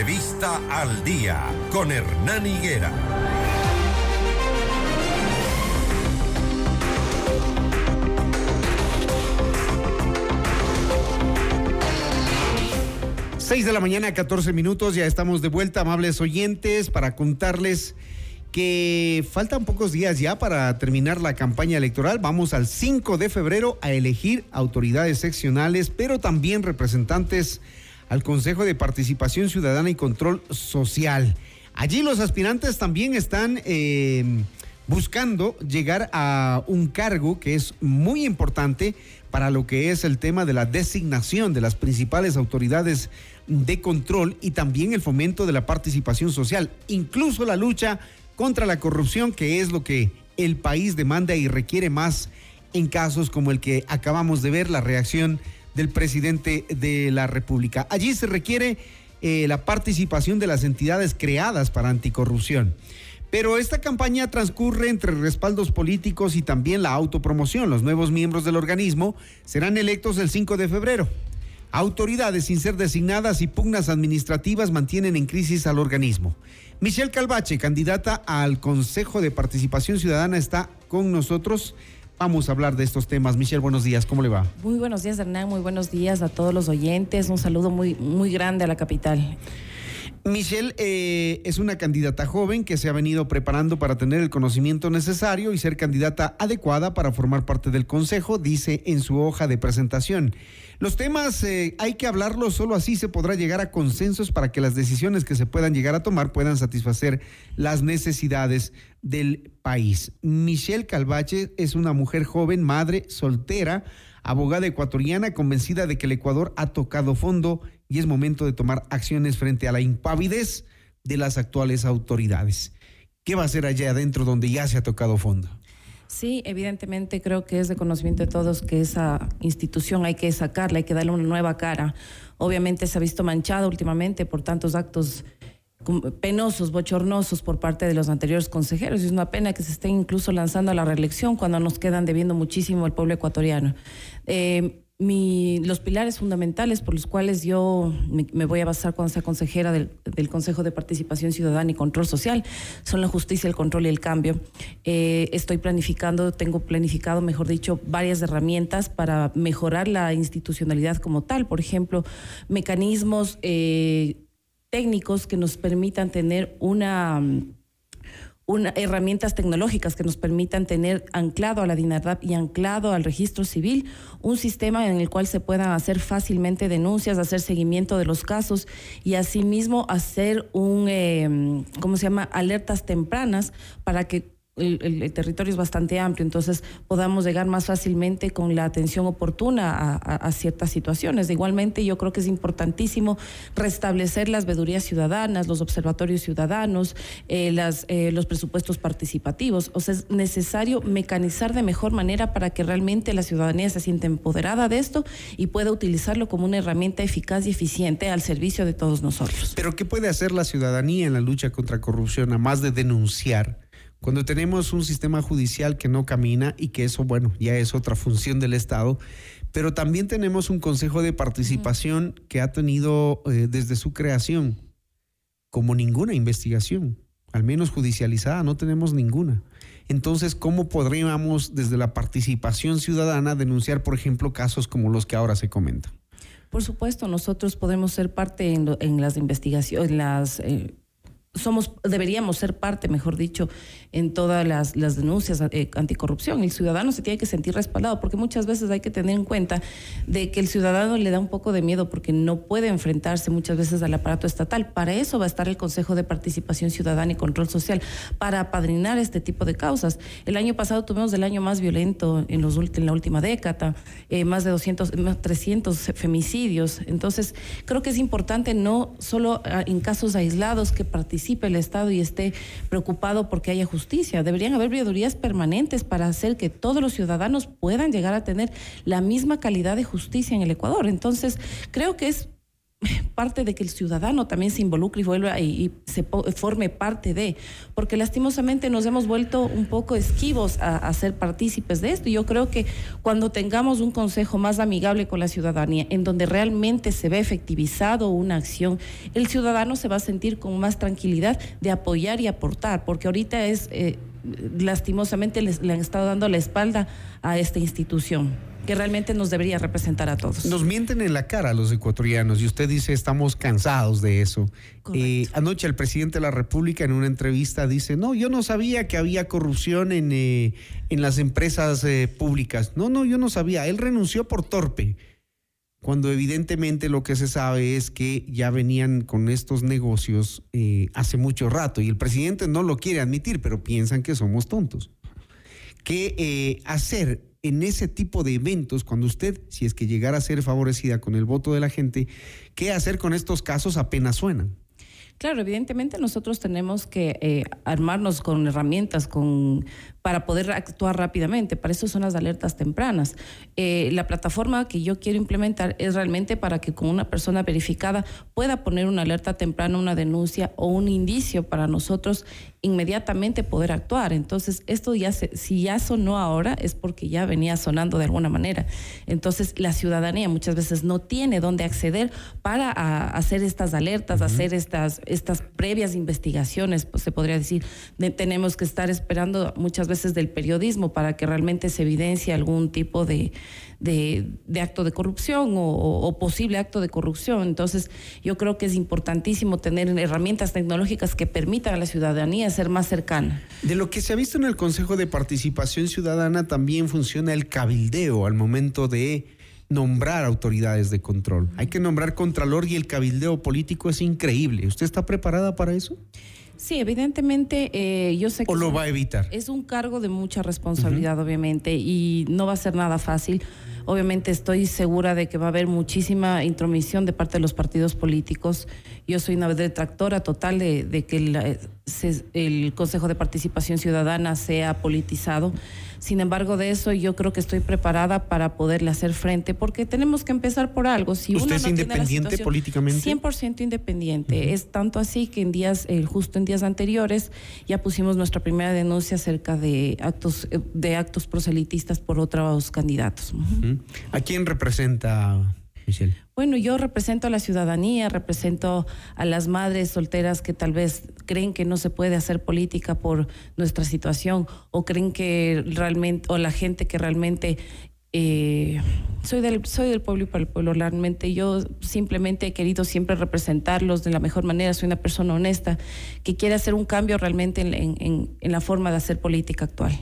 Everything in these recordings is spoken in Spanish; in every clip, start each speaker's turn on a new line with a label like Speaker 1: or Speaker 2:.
Speaker 1: Entrevista al día con Hernán Higuera.
Speaker 2: Seis de la mañana, 14 minutos, ya estamos de vuelta, amables oyentes, para contarles que faltan pocos días ya para terminar la campaña electoral. Vamos al 5 de febrero a elegir autoridades seccionales, pero también representantes al Consejo de Participación Ciudadana y Control Social. Allí los aspirantes también están eh, buscando llegar a un cargo que es muy importante para lo que es el tema de la designación de las principales autoridades de control y también el fomento de la participación social, incluso la lucha contra la corrupción, que es lo que el país demanda y requiere más en casos como el que acabamos de ver, la reacción del presidente de la República. Allí se requiere eh, la participación de las entidades creadas para anticorrupción. Pero esta campaña transcurre entre respaldos políticos y también la autopromoción. Los nuevos miembros del organismo serán electos el 5 de febrero. Autoridades sin ser designadas y pugnas administrativas mantienen en crisis al organismo. Michelle Calvache, candidata al Consejo de Participación Ciudadana, está con nosotros. Vamos a hablar de estos temas. Michelle, buenos días, ¿cómo le va?
Speaker 3: Muy buenos días, Hernán, muy buenos días a todos los oyentes. Un saludo muy, muy grande a la capital.
Speaker 2: Michelle eh, es una candidata joven que se ha venido preparando para tener el conocimiento necesario y ser candidata adecuada para formar parte del Consejo, dice en su hoja de presentación. Los temas eh, hay que hablarlos, solo así se podrá llegar a consensos para que las decisiones que se puedan llegar a tomar puedan satisfacer las necesidades del país. Michelle Calvache es una mujer joven, madre, soltera, abogada ecuatoriana convencida de que el Ecuador ha tocado fondo y es momento de tomar acciones frente a la impavidez de las actuales autoridades. ¿Qué va a hacer allá adentro donde ya se ha tocado fondo?
Speaker 3: Sí, evidentemente creo que es de conocimiento de todos que esa institución hay que sacarla, hay que darle una nueva cara. Obviamente se ha visto manchada últimamente por tantos actos penosos, bochornosos por parte de los anteriores consejeros. Es una pena que se estén incluso lanzando a la reelección cuando nos quedan debiendo muchísimo al pueblo ecuatoriano. Eh, los pilares fundamentales por los cuales yo me, voy a basar cuando sea consejera del, Consejo de Participación Ciudadana y Control Social son la justicia, el control y el cambio. Eh, estoy planificando, tengo planificado, mejor dicho, varias herramientas para mejorar la institucionalidad como tal. Por ejemplo, mecanismos eh, técnicos que nos permitan tener una herramientas tecnológicas que nos permitan tener anclado a la DINARDAP y anclado al registro civil un sistema en el cual se puedan hacer fácilmente denuncias, hacer seguimiento de los casos y asimismo hacer un, eh, ¿cómo se llama?, alertas tempranas para que el, territorio es bastante amplio, entonces podamos llegar más fácilmente con la atención oportuna a, ciertas situaciones. Igualmente, yo creo que es importantísimo restablecer las vedurías ciudadanas, los observatorios ciudadanos, eh, eh, los presupuestos participativos. O sea, es necesario mecanizar de mejor manera para que realmente la ciudadanía se sienta empoderada de esto y pueda utilizarlo como una herramienta eficaz y eficiente al servicio de todos nosotros.
Speaker 2: Pero, ¿qué puede hacer la ciudadanía en la lucha contra corrupción, a más de denunciar? Cuando tenemos un sistema judicial que no camina y que eso, bueno, ya es otra función del Estado, pero también tenemos un Consejo de Participación que ha tenido eh, desde su creación como ninguna investigación, al menos judicializada, no tenemos ninguna. Entonces, ¿cómo podríamos desde la participación ciudadana denunciar, por ejemplo, casos como los que ahora se comentan?
Speaker 3: Por supuesto, nosotros podemos ser parte en, las investigaciones, en las eh, somos, deberíamos ser parte, mejor dicho, en todas las, denuncias eh, anticorrupción. El ciudadano se tiene que sentir respaldado, porque muchas veces hay que tener en cuenta de que el ciudadano le da un poco de miedo porque no puede enfrentarse muchas veces al aparato estatal. Para eso va a estar el Consejo de Participación Ciudadana y Control Social, para apadrinar este tipo de causas. El año pasado tuvimos el año más violento en, los, en la última década, eh, más de 200, más 300 femicidios. Entonces, creo que es importante no solo ah, en casos aislados que participen, el Estado y esté preocupado porque haya justicia. Deberían haber veedurías permanentes para hacer que todos los ciudadanos puedan llegar a tener la misma calidad de justicia en el Ecuador. Entonces, creo que es parte de que el ciudadano también se involucre y vuelva y, se forme parte de, porque lastimosamente nos hemos vuelto un poco esquivos a, ser partícipes de esto. Y yo creo que cuando tengamos un consejo más amigable con la ciudadanía, en donde realmente se ve efectivizado una acción, el ciudadano se va a sentir con más tranquilidad de apoyar y aportar, porque ahorita es eh, lastimosamente les, le han estado dando la espalda a esta institución que realmente nos debería representar a todos.
Speaker 2: Nos mienten en la cara a los ecuatorianos y usted dice estamos cansados de eso. Eh, anoche el presidente de la República en una entrevista dice, no, yo no sabía que había corrupción en, eh, en las empresas eh, públicas. No, no, yo no sabía. Él renunció por torpe cuando evidentemente lo que se sabe es que ya venían con estos negocios hace mucho rato y el presidente no lo quiere admitir, pero piensan que somos tontos. ¿Qué hacer en ese tipo de eventos, cuando usted, si es que llegara a ser favorecida con el voto de la gente, ¿qué hacer con estos casos apenas suenan?
Speaker 3: Claro, evidentemente nosotros tenemos que eh, armarnos con herramientas, con para poder actuar rápidamente. Para eso son las alertas tempranas. Eh, la plataforma que yo quiero implementar es realmente para que con una persona verificada pueda poner una alerta temprana, una denuncia o un indicio para nosotros inmediatamente poder actuar. Entonces, esto ya se, si ya sonó ahora es porque ya venía sonando de alguna manera. Entonces, la ciudadanía muchas veces no tiene dónde acceder para hacer estas alertas, hacer estas, estas previas investigaciones, pues, se podría decir. tenemos que estar esperando muchas veces del periodismo para que realmente se evidencie algún tipo de, de, acto de corrupción o, posible acto de corrupción. Entonces, yo creo que es importantísimo tener herramientas tecnológicas que permitan a la ciudadanía ser más cercana.
Speaker 2: De lo que se ha visto en el Consejo de Participación Ciudadana, también funciona el cabildeo al momento de nombrar autoridades de control. Hay que nombrar contralor y el cabildeo político es increíble. ¿Usted está preparada para eso?
Speaker 3: Sí, evidentemente eh, yo sé que...
Speaker 2: ¿O lo va a evitar?
Speaker 3: Es un cargo de mucha responsabilidad, obviamente, y no va a ser nada fácil. Obviamente estoy segura de que va a haber muchísima intromisión de parte de los partidos políticos. Yo soy una detractora total de, que el, Consejo de Participación Ciudadana sea politizado. Sin embargo, de eso yo creo que estoy preparada para poderle hacer frente, porque tenemos que empezar por algo.
Speaker 2: Si ¿Usted es independiente políticamente?
Speaker 3: 100% independiente. Es tanto así que en días, eh, justo en días anteriores, ya pusimos nuestra primera denuncia acerca de actos, eh, de actos proselitistas por otros candidatos.
Speaker 2: ¿A quién representa
Speaker 3: Bueno, yo represento a la ciudadanía, represento a las madres solteras que tal vez creen que no se puede hacer política por nuestra situación o creen que realmente, o la gente que realmente eh, soy del soy del pueblo y para el pueblo. Realmente yo simplemente he querido siempre representarlos de la mejor manera. Soy una persona honesta que quiere hacer un cambio realmente en la forma de hacer política actual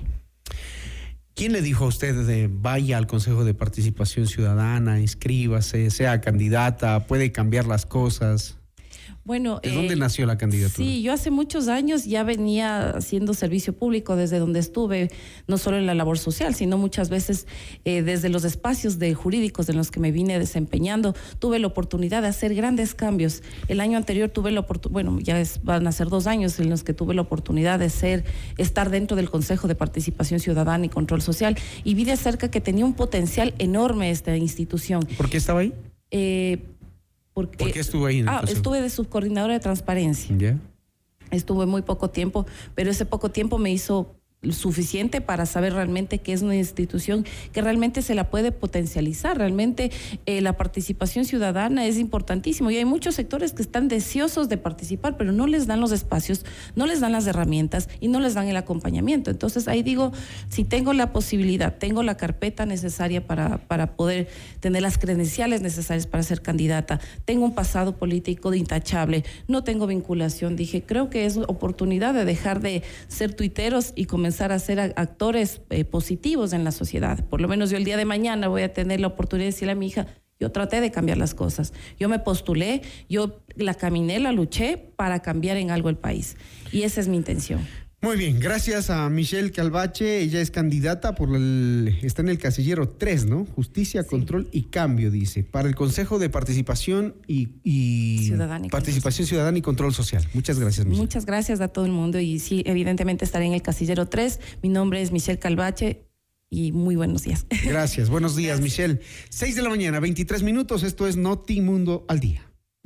Speaker 2: ¿Quién le dijo a usted de vaya al Consejo de Participación Ciudadana, inscríbase, sea candidata, puede cambiar las cosas?
Speaker 3: Bueno,
Speaker 2: ¿de dónde eh, nació la candidatura?
Speaker 3: Sí, yo hace muchos años ya venía haciendo servicio público desde donde estuve, no solo en la labor social, sino muchas veces eh, desde los espacios de jurídicos en los que me vine desempeñando, tuve la oportunidad de hacer grandes cambios. El año anterior tuve la oportunidad, bueno, ya van a ser dos años en los que tuve la oportunidad de ser, estar dentro del Consejo de Participación Ciudadana y Control Social y vi de cerca que tenía un potencial enorme esta institución.
Speaker 2: ¿Por qué estaba ahí?
Speaker 3: Eh,
Speaker 2: ¿Por qué estuvo ahí?
Speaker 3: ah, estuve de subcoordinadora de transparencia.
Speaker 2: ¿Ya?
Speaker 3: Estuve muy poco tiempo, pero ese poco tiempo me hizo suficiente para saber realmente que es una institución que realmente se la puede potencializar. Realmente eh, la participación ciudadana es importantísimo y hay muchos sectores que están deseosos de participar, pero no les dan los espacios, no les dan las herramientas y no les dan el acompañamiento. Entonces ahí digo, si tengo la posibilidad, tengo la carpeta necesaria para, para poder tener las credenciales necesarias para ser candidata, tengo un pasado político intachable, no tengo vinculación, dije, creo que es oportunidad de dejar de ser tuiteros y comenzar a ser actores eh, positivos en la sociedad. Por lo menos yo el día de mañana voy a tener la oportunidad de decirle a mi hija, yo traté de cambiar las cosas. Yo me postulé, yo la caminé, la luché para cambiar en algo el país. Y esa es mi intención.
Speaker 2: Muy bien, gracias a Michelle Calvache. Ella es candidata por el. Está en el casillero 3, ¿no? Justicia, control y cambio, dice. Para el Consejo de Participación y. participación Ciudadana y Control Social. Muchas gracias,
Speaker 3: Michelle. Muchas gracias a todo el mundo. Y sí, evidentemente estaré en el casillero 3. Mi nombre es Michelle Calvache y muy buenos días.
Speaker 2: Gracias, buenos días, Michelle. 6 de la mañana, 23 minutos. Esto es Noti Mundo al Día.